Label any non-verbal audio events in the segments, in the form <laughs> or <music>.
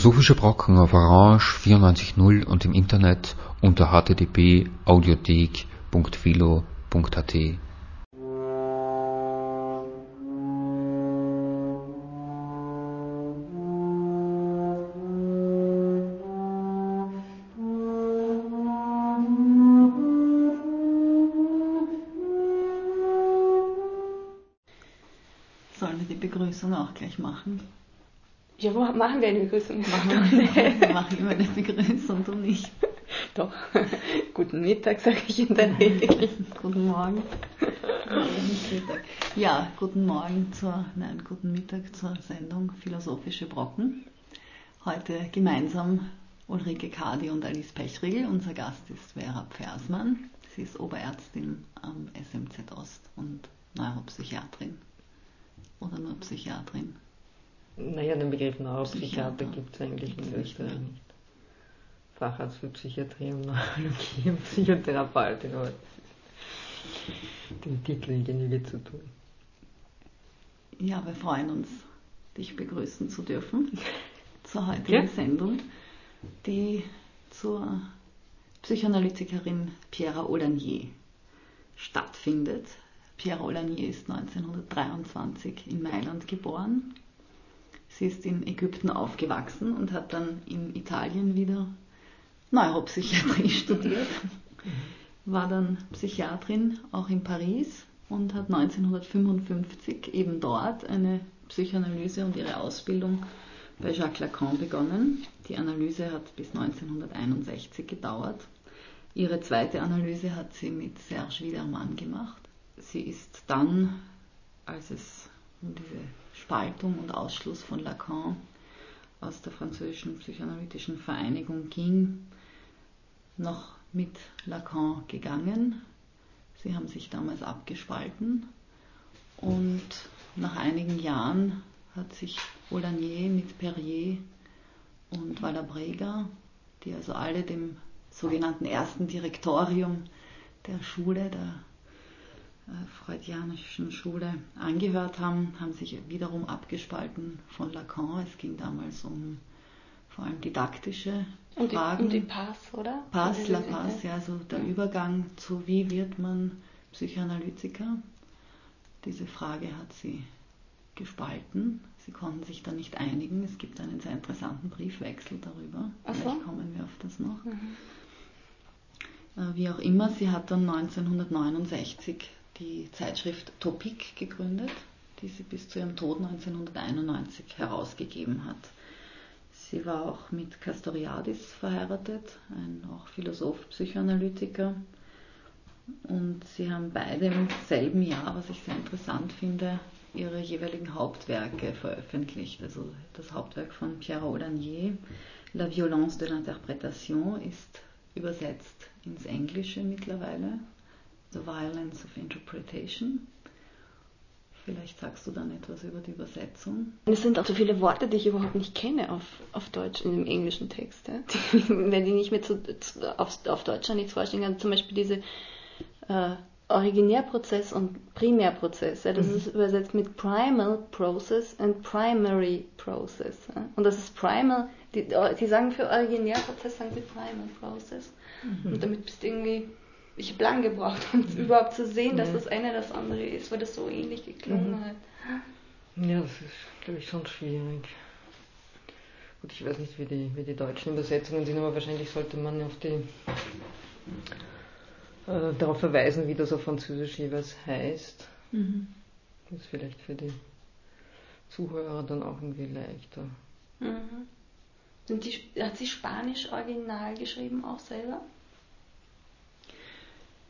Philosophische Brocken auf Orange 94.0 und im Internet unter http://audiothek.philo.at. Sollen wir die Begrüßung auch gleich machen? Ja, wo machen wir eine Begrüßung? <laughs> Machen wir eine Begrüßung, du nicht. <laughs> Doch. <laughs> Guten Mittag, sage ich in der Regel. Guten Morgen. Ja, guten Morgen zur, nein, guten Mittag zur Sendung Philosophische Brocken. Heute gemeinsam Ulrike Kadi und Alice Pechriegel. Unser Gast ist Vera Pfersmann. Sie ist Oberärztin am SMZ Ost und Neuropsychiatrin. Oder nur Psychiatrin. Naja, den Begriff Neuropsychiater Psychiater. gibt es eigentlich in Österreich nicht. Facharzt für Psychiatrie und Neurologie und <laughs> Psychotherapeutin, aber den Titel Genüge zu tun. Ja, wir freuen uns, dich begrüßen zu dürfen <laughs> zur heutigen Ja. Sendung, die zur Psychoanalytikerin Pierre Olanier stattfindet. Pierre Olanier ist 1923 in Mailand geboren. Sie ist in Ägypten aufgewachsen und hat dann in Italien wieder Neuropsychiatrie <laughs> studiert, war dann Psychiatrin auch in Paris und hat 1955 eben dort eine Psychoanalyse und ihre Ausbildung bei Jacques Lacan begonnen. Die Analyse hat bis 1961 gedauert. Ihre zweite Analyse hat sie mit Serge Widermann gemacht. Sie ist dann, als es um diese Spaltung und Ausschluss von Lacan aus der französischen psychoanalytischen Vereinigung ging, noch mit Lacan gegangen. Sie haben sich damals abgespalten und nach einigen Jahren hat sich Olanier mit Perrier und Valabrega, die also alle dem sogenannten ersten Direktorium der Schule, der freudianischen Schule angehört haben, haben sich wiederum abgespalten von Lacan. Es ging damals um vor allem didaktische Um die, Fragen. um die Pass, oder? Pass, La Pass, ja, also der Ja. Übergang zu wie wird man Psychoanalytiker. Diese Frage hat sie gespalten. Sie konnten sich da nicht einigen. Es gibt einen sehr interessanten Briefwechsel darüber. Ach so. Vielleicht kommen wir auf das noch. Mhm. Äh, Wie auch immer, sie hat dann 1969 die Zeitschrift Topik gegründet, die sie bis zu ihrem Tod 1991 herausgegeben hat. Sie war auch mit Castoriadis verheiratet, ein auch Philosoph, Psychoanalytiker. Und sie haben beide im selben Jahr, was ich sehr interessant finde, ihre jeweiligen Hauptwerke veröffentlicht. Also das Hauptwerk von Pierre Olanier, La violence de l'interprétation, ist übersetzt ins Englische mittlerweile. The Violence of Interpretation. Vielleicht sagst du dann etwas über die Übersetzung. Es sind auch so viele Worte, die ich überhaupt nicht kenne auf, auf Deutsch in dem englischen Text. Ja? Die, <laughs> wenn die nicht mehr zu, zu, auf, auf Deutsch schon nichts vorstellen kann. Zum Beispiel diese äh, Originärprozess und Primärprozess. Ja? Das ist übersetzt mit Primal Process and Primary Process. Ja? Und das ist Primal, die, die sagen für Originärprozess, sagen sie Primal Process. Und damit bist du irgendwie, ich habe lange gebraucht, um überhaupt zu sehen, dass Ja. das eine das andere ist, weil das so ähnlich geklungen Mhm. hat. Ja, das ist, glaube ich, schon schwierig. Gut, ich weiß nicht, wie die, wie die deutschen Übersetzungen sind, aber wahrscheinlich sollte man auf die äh, darauf verweisen, wie das auf Französisch jeweils heißt. Das ist vielleicht für die Zuhörer dann auch irgendwie leichter. Mhm. Die, hat sie Spanisch original geschrieben auch selber?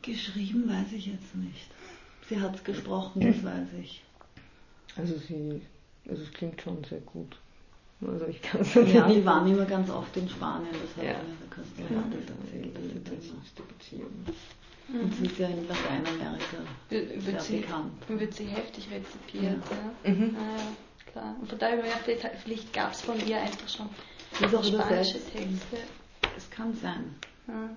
Geschrieben weiß ich jetzt nicht. Sie hat es gesprochen, das weiß ich. Also sie, also es klingt schon sehr gut. Also ich kann es Ja, die waren immer ganz oft in Spanien, das hat Ja. mir der Castoriadis erzählt. dass sie da immer- intensivste Beziehung. Und sie ist ja in Lateinamerika Wird, sehr wird, sie, bekannt. wird sie heftig rezipiert, ja? Mhm. Ah, ja, klar. Und von daher gedacht, vielleicht gab es von ihr einfach schon ist auch spanische. Texte. Es kann sein. Ja.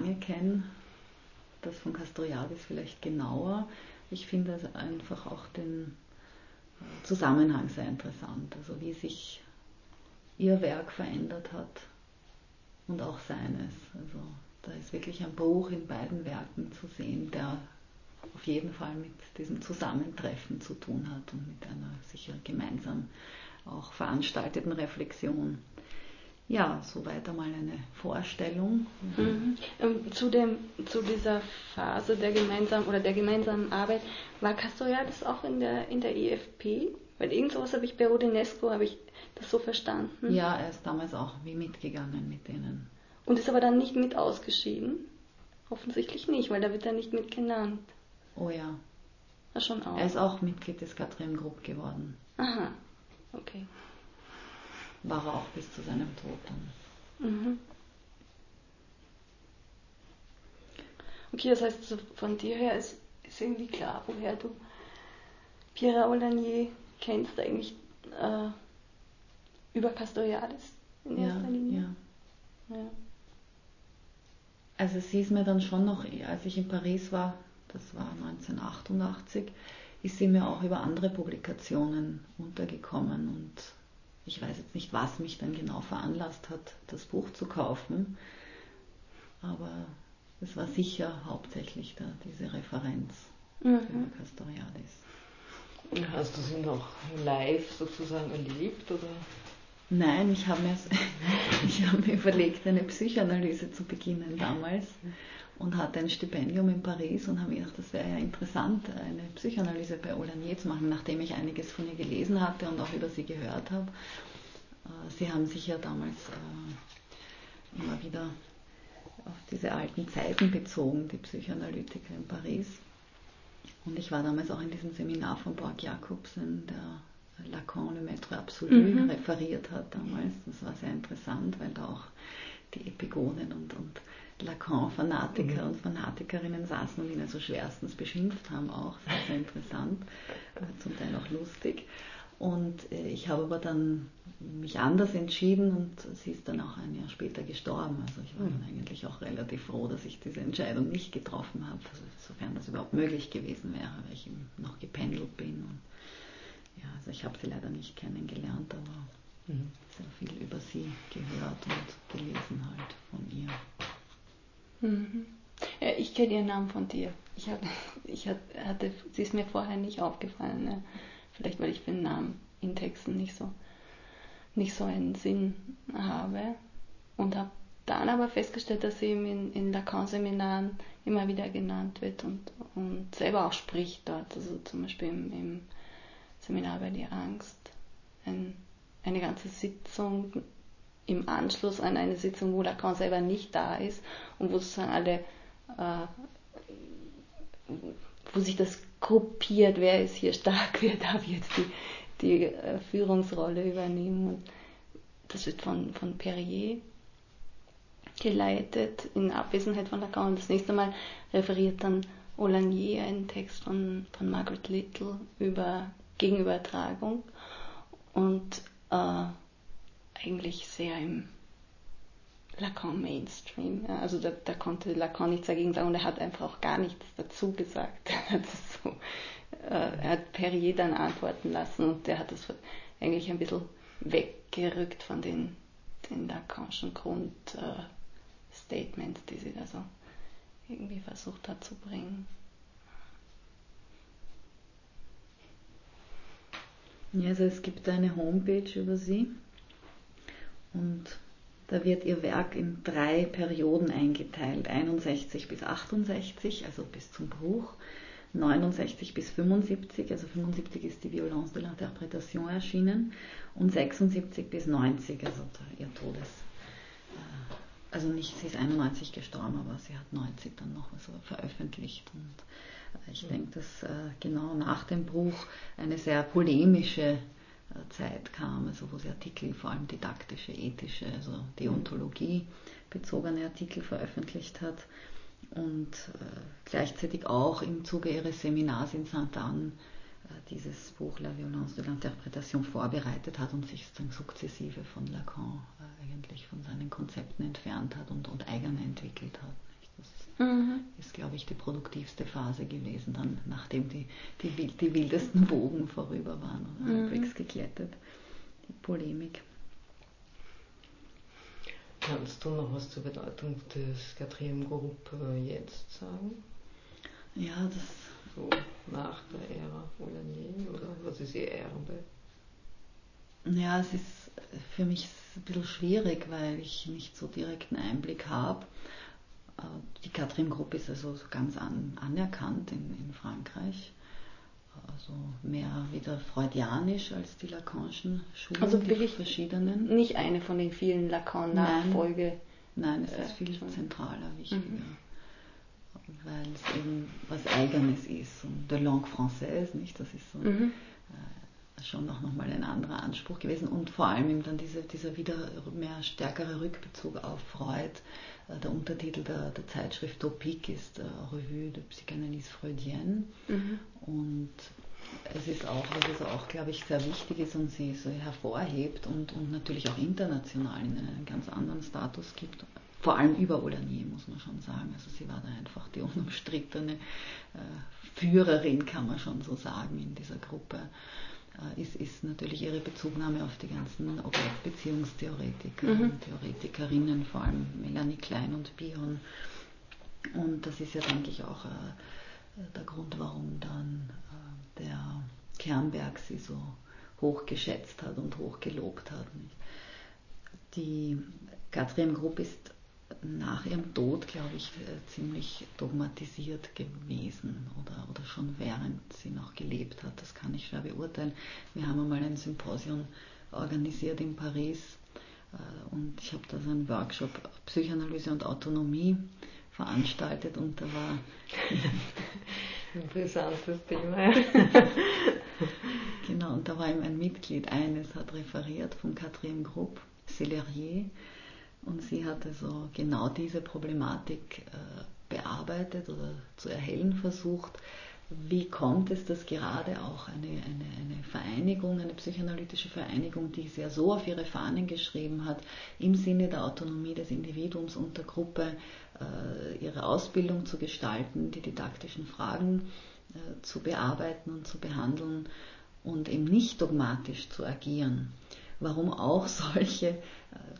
Lange kenne. Das von Castoriadis vielleicht genauer. Ich finde einfach auch den äh, Zusammenhang sehr interessant, also wie sich ihr Werk verändert hat und auch seines. Also da ist wirklich ein Bruch in beiden Werken zu sehen, der auf jeden Fall mit diesem Zusammentreffen zu tun hat und mit einer sicher gemeinsam auch veranstalteten Reflexion. Ja, soweit einmal eine Vorstellung. Mhm. Ähm, zu, dem, zu dieser Phase der gemeinsamen oder der gemeinsamen Arbeit, war Castoriadis auch in der, in der EFP? Weil irgend sowas habe ich bei Odinesco, habe ich das so verstanden. Ja, er ist damals auch wie mitgegangen mit denen. Und ist aber dann nicht mit ausgeschieden? Offensichtlich nicht, weil da wird er nicht mit genannt. Oh ja. Ach, schon auch. Er ist auch Mitglied des Katrin Group geworden. Aha, okay. War er auch bis zu seinem Tod dann. Mhm. Okay, das heißt, von dir her ist, ist irgendwie klar, woher du Pierre Aulanier kennst, eigentlich äh, über Castoriadis in erster ja, Linie. Ja. ja. Also sie ist mir dann schon noch, als ich in Paris war, das war 1988, ist sie mir auch über andere Publikationen untergekommen und ich weiß jetzt nicht, was mich dann genau veranlasst hat, das Buch zu kaufen, aber es war sicher hauptsächlich da diese Referenz mhm. über Castoriadis. Hast du sie noch live sozusagen erlebt oder? Nein, ich habe mir, <laughs> hab mir überlegt, eine Psychoanalyse zu beginnen damals und hatte ein Stipendium in Paris und habe mir gedacht, das wäre ja interessant, eine Psychoanalyse bei Olanier zu machen, nachdem ich einiges von ihr gelesen hatte und auch über sie gehört habe. Äh, sie haben sich ja damals äh, immer wieder auf diese alten Zeiten bezogen, die Psychoanalytiker in Paris. Und ich war damals auch in diesem Seminar von Borg Jakobsen, der Lacan, le Maître Absolu, mhm. referiert hat damals. Das war sehr interessant, weil da auch die Epigonen und, und Lacan-Fanatiker mhm. und Fanatikerinnen saßen und ihn also schwerstens beschimpft haben auch. Sehr, sehr interessant, äh, zum Teil auch lustig. Und äh, ich habe aber dann mich anders entschieden und sie ist dann auch ein Jahr später gestorben. Also ich war dann mhm. eigentlich auch relativ froh, dass ich diese Entscheidung nicht getroffen habe, also sofern das überhaupt möglich gewesen wäre, weil ich eben noch gependelt bin. Und ja, also ich habe sie leider nicht kennengelernt, aber mhm. sehr viel über sie gehört und gelesen halt von ihr. Mhm. Ja, ich kenne ihren Namen von dir. Ich, hab, <laughs> ich hatte, sie ist mir vorher nicht aufgefallen. Ne? Vielleicht weil ich den Namen in Texten nicht so, nicht so einen Sinn habe. Und habe dann aber festgestellt, dass sie in, in Lacan-Seminaren immer wieder genannt wird und, und selber auch spricht dort. Also zum Beispiel im, im Seminar über die Angst. Ein, eine ganze Sitzung im Anschluss an eine Sitzung, wo Lacan selber nicht da ist und wo sozusagen alle, äh, wo sich das gruppiert, wer ist hier stark, <laughs> wer darf jetzt die, die äh, Führungsrolle übernehmen. Und das wird von, von Perrier geleitet in Abwesenheit von Lacan und das nächste Mal referiert dann Olanier einen Text von, von Margaret Little über Gegenübertragung und äh, eigentlich sehr im Lacan Mainstream. Ja, also da, da, konnte Lacan nichts dagegen sagen und er hat einfach auch gar nichts dazu gesagt. <laughs> Er hat, so, äh, er hat Perrier dann antworten lassen und der hat das eigentlich ein bisschen weggerückt von den, den Lacanischen Grundstatements, äh, die sie da so irgendwie versucht hat zu bringen. Ja, also es gibt eine Homepage über sie und da wird ihr Werk in drei Perioden eingeteilt, 61 bis 68, also bis zum Bruch, 69 bis 75, also 75 ist die Violence de l'Interprétation erschienen und 76 bis 90, also ihr Todes. Äh, also nicht, sie ist 91 gestorben, aber sie hat 90 dann noch so veröffentlicht und ich denke, dass äh, genau nach dem Bruch eine sehr polemische äh, Zeit kam, also wo sie Artikel, vor allem didaktische, ethische, also Deontologie bezogene Artikel veröffentlicht hat und äh, gleichzeitig auch im Zuge ihres Seminars in Saint-Anne dieses Buch La Violence de l'Interprétation vorbereitet hat und sich dann sukzessive von Lacan eigentlich von seinen Konzepten entfernt hat und, und eigene entwickelt hat. Das mhm. ist, glaube ich, die produktivste Phase gewesen, dann nachdem die, die, die wildesten Wogen vorüber waren mhm. Geklettet, die Polemik. Kannst du noch was zur Bedeutung des Quatrième Group jetzt sagen? Ja, das. So nach der Ära Olanier oder was ist ihr Erbe? Ja, es ist für mich ein bisschen schwierig, weil ich nicht so direkten Einblick habe. Äh, die Katrin-Gruppe ist also ganz an, anerkannt in, in Frankreich also mehr wieder freudianisch als die Lacanischen Schulen, also die verschiedenen. Nicht eine von den vielen Lacan-Nachfolge. Nein, nein, es ist viel zentraler, wichtiger. Mhm. Weil es eben was Eigenes ist. Und de langue française, nicht? Das ist so mhm. Schon noch, noch mal ein anderer Anspruch gewesen. Und vor allem eben dann diese, dieser wieder mehr stärkere Rückbezug auf Freud. Äh, der Untertitel der, der Zeitschrift Topic ist äh, Revue de Psychanalyse Freudienne. Mhm. Und es ist auch, was es auch, glaube ich, sehr wichtig ist und sie so hervorhebt und, und natürlich auch international in einen ganz anderen Status gibt. Vor allem über Olanier, muss man schon sagen. Also sie war da einfach die <laughs> unumstrittene äh, Führerin, kann man schon so sagen, in dieser Gruppe. Äh, ist, ist natürlich ihre Bezugnahme auf die ganzen Objektbeziehungstheoretiker mhm. und Theoretikerinnen, vor allem Melanie Klein und Bion. Und das ist ja, denke ich, auch äh, der Grund, warum dann äh, der Kernberg sie so hoch geschätzt hat und hoch gelobt hat. Die Katrin Grupp ist nach ihrem Tod, glaube ich, äh, ziemlich dogmatisiert gewesen oder, oder schon während sie noch gelebt hat. Das kann ich schwer beurteilen. Wir haben einmal ein Symposium organisiert in Paris äh, und ich habe da so einen Workshop Psychoanalyse und Autonomie veranstaltet und da war <laughs> interessantes Thema. <laughs> genau, und da war eben ein Mitglied eines, hat referiert von Catherine Group, Celerier, und sie hatte so genau diese Problematik äh, bearbeitet oder zu erhellen versucht. Wie kommt es, dass gerade auch eine, eine, eine Vereinigung, eine psychoanalytische Vereinigung, die sie ja so auf ihre Fahnen geschrieben hat, im Sinne der Autonomie des Individuums und der Gruppe äh, ihre Ausbildung zu gestalten, die didaktischen Fragen äh, zu bearbeiten und zu behandeln und eben nicht dogmatisch zu agieren, warum auch solche äh,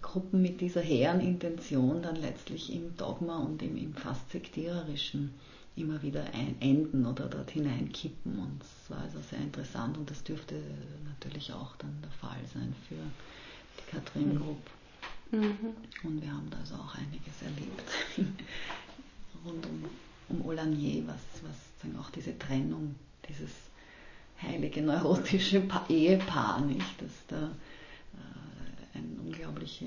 Gruppen mit dieser hehren Intention dann letztlich im Dogma und im, im fast sektiererischen immer wieder ein, enden oder dort hineinkippen. Und das war also sehr interessant und das dürfte natürlich auch dann der Fall sein für die Katrin Grupp. Mhm. Und wir haben da also auch einiges erlebt <laughs> rund um, um Olanier, was, was auch diese Trennung, dieses heilige neurotische Ehepaar, nicht, dass da eine unglaubliche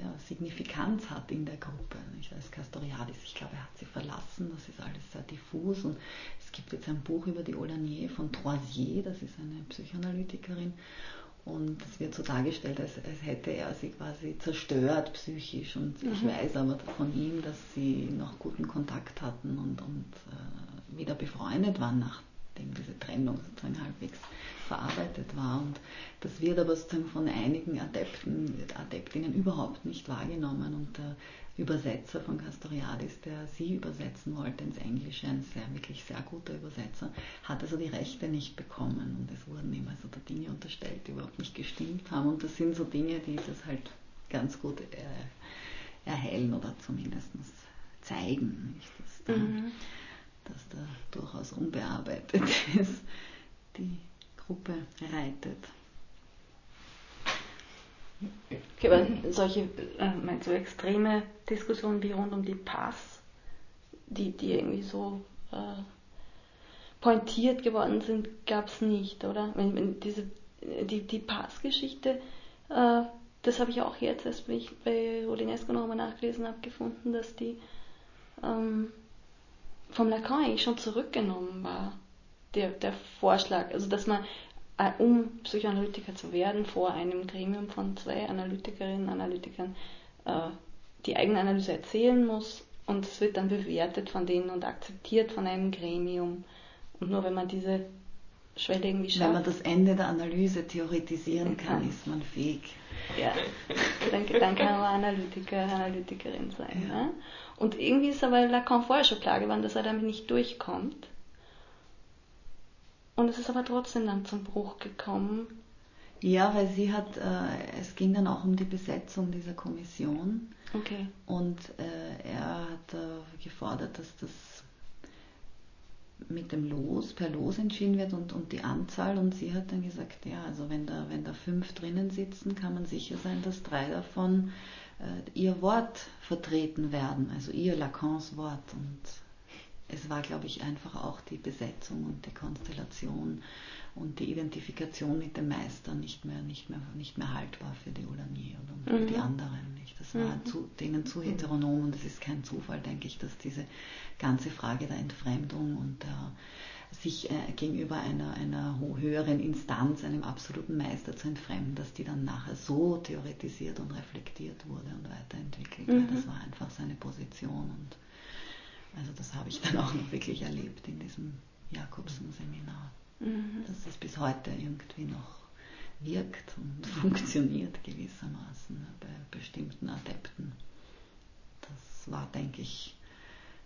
ja, Signifikanz hat in der Gruppe. Ich weiß, Castoriadis, ich glaube, er hat sie verlassen, das ist alles sehr diffus. Und es gibt jetzt ein Buch über die Olanier von Troisier, das ist eine Psychoanalytikerin. Und es wird so dargestellt, als, als hätte er sie quasi zerstört psychisch. Und mhm. ich weiß aber von ihm, dass sie noch guten Kontakt hatten und, und äh, wieder befreundet waren, nachdem diese Trennung sozusagen halbwegs verarbeitet war. Und das wird aber sozusagen von einigen Adepten, Adeptinnen überhaupt nicht wahrgenommen. Und der Übersetzer von Castoriadis, der sie übersetzen wollte ins Englische, ein sehr, wirklich sehr guter Übersetzer, hat also die Rechte nicht bekommen. Und es wurden ihm also da Dinge unterstellt, die überhaupt nicht gestimmt haben. Und das sind so Dinge, die das halt ganz gut äh, erhellen oder zumindest zeigen, nicht, dass, da, mhm. Dass da durchaus unbearbeitet <laughs> ist. Die Gruppe reitet. Aber solche äh, meinst du, extreme Diskussionen wie rund um die Pass, die, die irgendwie so äh, pointiert geworden sind, gab es nicht, oder? Wenn, wenn diese, die, die Pass-Geschichte, äh, das habe ich auch jetzt wenn ich bei Rolinesco nochmal nachgelesen habe, gefunden, dass die ähm, vom Lacan eigentlich schon zurückgenommen war der, der Vorschlag, also dass man, äh, um Psychoanalytiker zu werden, vor einem Gremium von zwei Analytikerinnen und Analytikern äh, die eigene Analyse erzählen muss und es wird dann bewertet von denen und akzeptiert von einem Gremium. Und nur wenn man diese Schwelle irgendwie schafft. Wenn man das Ende der Analyse theoretisieren kann, ist man fähig. Ja, dann, dann kann man Analytiker, Analytikerin sein. Ja. Ne? Und irgendwie ist aber Lacan vorher schon klar geworden, dass er damit nicht durchkommt. Und es ist aber trotzdem dann zum Bruch gekommen. Ja, weil sie hat, äh, es ging dann auch um die Besetzung dieser Kommission. Okay. Und äh, er hat äh, gefordert, dass das mit dem Los, per Los entschieden wird und, und die Anzahl. Und sie hat dann gesagt, ja, also wenn da, wenn da fünf drinnen sitzen, kann man sicher sein, dass drei davon äh, ihr Wort vertreten werden, also ihr Lacans Wort. Und es war, glaube ich, einfach auch die Besetzung und die Konstellation und die Identifikation mit dem Meister nicht mehr, nicht mehr, nicht mehr haltbar für die Oulanier oder für mhm. die anderen. Nicht. Das war mhm. zu, denen zu heteronom und es ist kein Zufall, denke ich, dass diese ganze Frage der Entfremdung und der sich äh, gegenüber einer, einer höheren Instanz, einem absoluten Meister zu entfremden, dass die dann nachher so theoretisiert und reflektiert wurde und weiterentwickelt. Mhm. Das war einfach seine Position und also das habe ich dann auch noch wirklich erlebt in diesem Jakobsen-Seminar mhm. dass es bis heute irgendwie noch wirkt und <laughs> funktioniert gewissermaßen bei bestimmten Adepten. Das war, denke ich,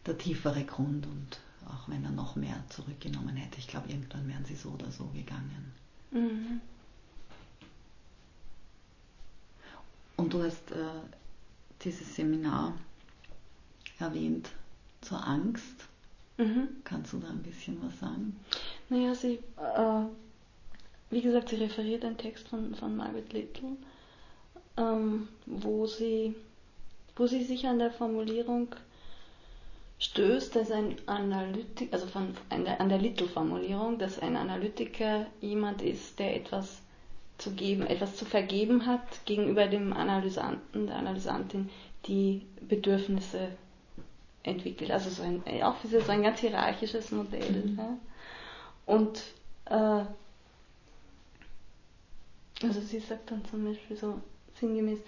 der tiefere Grund und auch wenn er noch mehr zurückgenommen hätte, ich glaube, irgendwann wären sie so oder so gegangen. Mhm. Und du hast äh, dieses Seminar erwähnt zur Angst. Mhm. Kannst du da ein bisschen was sagen? Naja, sie, äh, wie gesagt, sie referiert einen Text von, von Margaret Little, ähm, wo, sie, wo sie sich an der Formulierung stößt, dass ein Analytiker, also von, an der, an der Little-Formulierung, dass ein Analytiker jemand ist, der etwas zu geben, etwas zu vergeben hat gegenüber dem Analysanten, der Analysantin, die Bedürfnisse entwickelt. Also so ein, auch so ein ganz hierarchisches Modell. Mhm. Ja. Und äh, also sie sagt dann zum Beispiel so sinngemäß,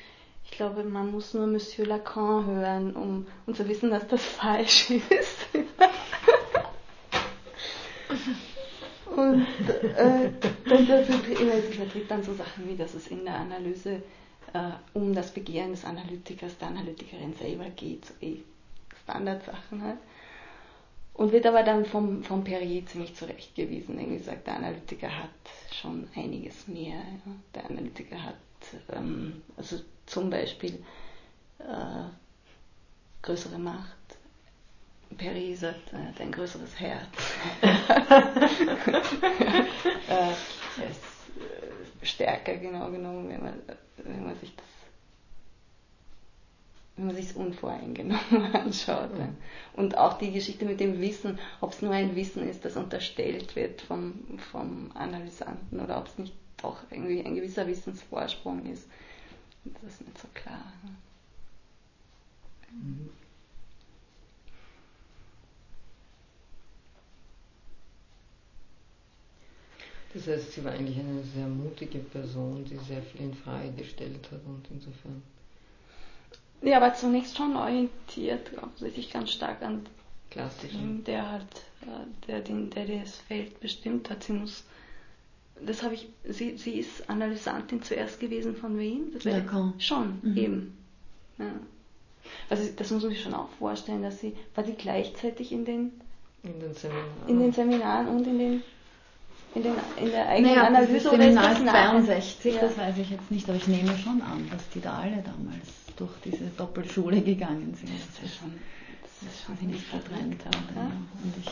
ich glaube, man muss nur Monsieur Lacan hören, um, um zu wissen, dass das falsch ist. <laughs> Und äh, dann das vertritt dann so Sachen wie, dass es in der Analyse äh, um das Begehren des Analytikers, der Analytikerin selber geht, so eh Standardsachen halt. Und wird aber dann vom, vom Perrier ziemlich zurechtgewiesen. Irgendwie sagt, der Analytiker hat schon einiges mehr. Ja. Der Analytiker hat ähm, also zum Beispiel äh, größere Macht. Perrier sagt, er hat ein größeres Herz. <laughs> <laughs> äh, er ist äh, stärker genau genommen, wenn man, wenn man sich das wenn man sich es unvoreingenommen <laughs> anschaut. Mhm. Und auch die Geschichte mit dem Wissen, ob es nur ein Wissen ist, das unterstellt wird vom, vom Analysanten oder ob es nicht doch irgendwie ein gewisser Wissensvorsprung ist, das ist nicht so klar. Mhm. Das heißt, sie war eigentlich eine sehr mutige Person, die sehr viel in Frage gestellt hat und insofern ja, aber zunächst schon orientiert, offensichtlich ganz stark an Klassischen. Der halt, äh, der, den, der das Feld bestimmt hat. Sie muss, das habe ich, sie, sie ist Analysantin zuerst gewesen von wem? Das Lacan. Schon, mhm. eben. Ja. Also das muss man sich schon auch vorstellen, dass sie, war die gleichzeitig in den, in den Seminaren, in den Seminaren und in den in, den, in der eigenen naja, Analyse oder ist das 62, ja. das weiß ich jetzt nicht, aber ich nehme schon an, dass die da alle damals durch diese Doppelschule gegangen sind. Das ist schon, das ist schon nicht verdrängt. Ja. Und ich,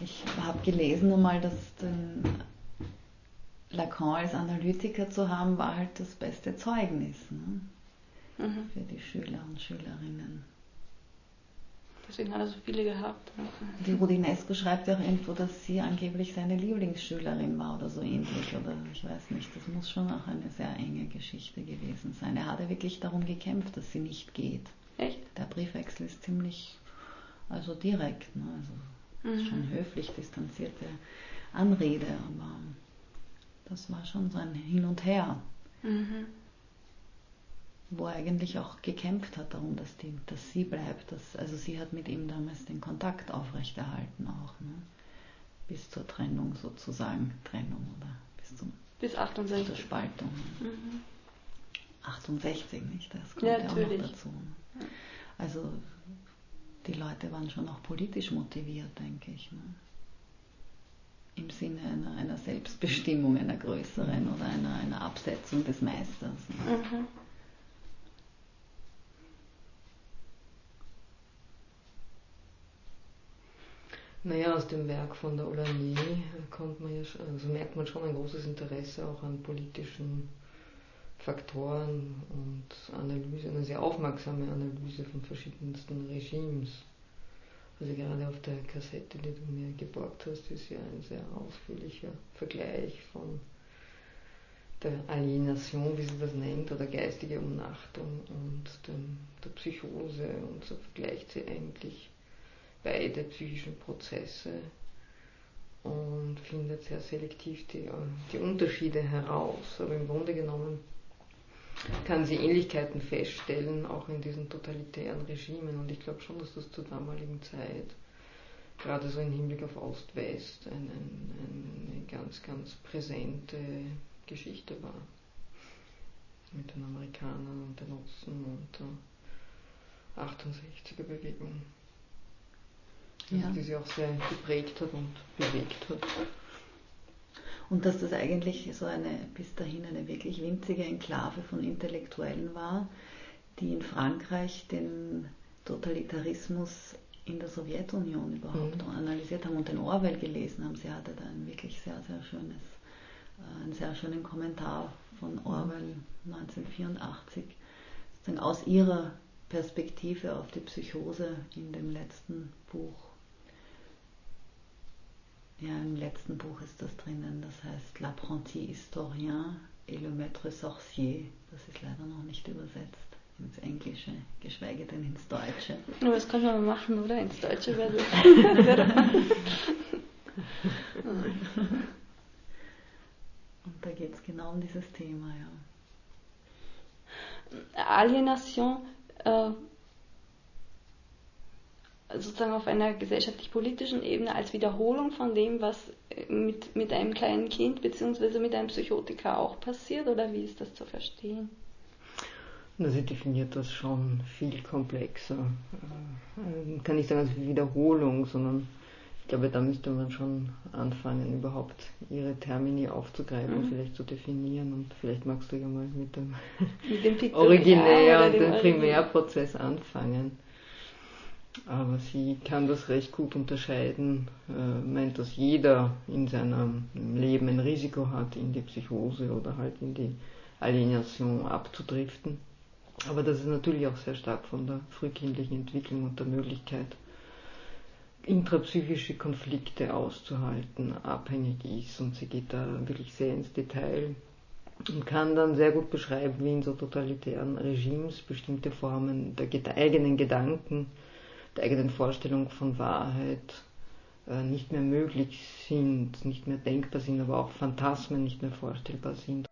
ich habe gelesen einmal, dass den Lacan als Analytiker zu haben, war halt das beste Zeugnis ne? mhm. für die Schüler und Schülerinnen. Deswegen hat er so viele gehabt. Die Rudinesco schreibt ja auch irgendwo, dass sie angeblich seine Lieblingsschülerin war oder so ähnlich. Oder ich weiß nicht, das muss schon auch eine sehr enge Geschichte gewesen sein. Er hat ja wirklich darum gekämpft, dass sie nicht geht. Echt? Der Briefwechsel ist ziemlich, also direkt, ne? also mhm. schon höflich distanzierte Anrede, aber das war schon so ein Hin und Her. Mhm. Wo er eigentlich auch gekämpft hat darum, dass, die, dass sie bleibt. Dass, also sie hat mit ihm damals den Kontakt aufrechterhalten auch. Ne? Bis zur Trennung sozusagen. Trennung oder bis zum bis 68. Zur Spaltung. Mhm. 68, nicht? Das kommt ja, ja auch noch dazu. Ne? Also die Leute waren schon auch politisch motiviert, denke ich. Ne? Im Sinne einer, einer, Selbstbestimmung, einer größeren oder einer, einer Absetzung des Meisters. Ne? Mhm. Naja, aus dem Werk von der Oulanier kommt man ja also merkt man schon ein großes Interesse auch an politischen Faktoren und Analyse, eine sehr aufmerksame Analyse von verschiedensten Regimes. Also gerade auf der Kassette, die du mir geborgt hast, ist ja ein sehr ausführlicher Vergleich von der Alienation, wie sie das nennt, oder geistige Umnachtung und dem, der Psychose und so vergleicht sie eigentlich beide psychischen Prozesse und findet sehr selektiv die, die Unterschiede heraus. Aber im Grunde genommen kann sie Ähnlichkeiten feststellen, auch in diesen totalitären Regimen. Und ich glaube schon, dass das zur damaligen Zeit, gerade so im Hinblick auf Ost-West, ein, ein, eine ganz, ganz präsente Geschichte war. Mit den Amerikanern und den Russen und der 68er Bewegung ja. die sie auch sehr geprägt hat und bewegt hat. Und dass das eigentlich so eine bis dahin eine wirklich winzige Enklave von Intellektuellen war, die in Frankreich den Totalitarismus in der Sowjetunion überhaupt mhm. analysiert haben und den Orwell gelesen haben. Sie hatte da ein wirklich sehr, sehr schönes, äh, einen sehr schönen Kommentar von Orwell 1984, sozusagen aus ihrer Perspektive auf die Psychose in dem letzten Buch ja, im letzten Buch ist das drinnen, das heißt L'apprenti historien et le maître sorcier. Das ist leider noch nicht übersetzt ins Englische, geschweige denn ins Deutsche. Aber das können wir mal machen, oder? Ins Deutsche wäre <laughs> Und da geht es genau um dieses Thema, ja. Alienation äh, sozusagen auf einer gesellschaftlich-politischen Ebene als Wiederholung von dem, was mit, mit einem kleinen Kind bzw. mit einem Psychotiker auch passiert oder wie ist das zu verstehen? Na, sie definiert das schon viel komplexer. Äh, kann nicht sagen als Wiederholung, sondern ich glaube, da müsste man schon anfangen, überhaupt ihre Termini aufzugreifen, mhm. vielleicht zu definieren und vielleicht magst du ja mal mit dem, mit dem <laughs> Originär und dem Primärprozess anfangen. Aber sie kann das recht gut unterscheiden, äh, meint, dass jeder in seinem Leben ein Risiko hat, in die Psychose oder halt in die Alienation abzudriften. Aber dass es natürlich auch sehr stark von der frühkindlichen Entwicklung und der Möglichkeit, intrapsychische Konflikte auszuhalten, abhängig ist. Und sie geht da wirklich sehr ins Detail und kann dann sehr gut beschreiben, wie in so totalitären Regimes bestimmte Formen der eigenen Gedanken, der eigenen Vorstellung von Wahrheit äh, nicht mehr möglich sind, nicht mehr denkbar sind, aber auch Phantasmen nicht mehr vorstellbar sind.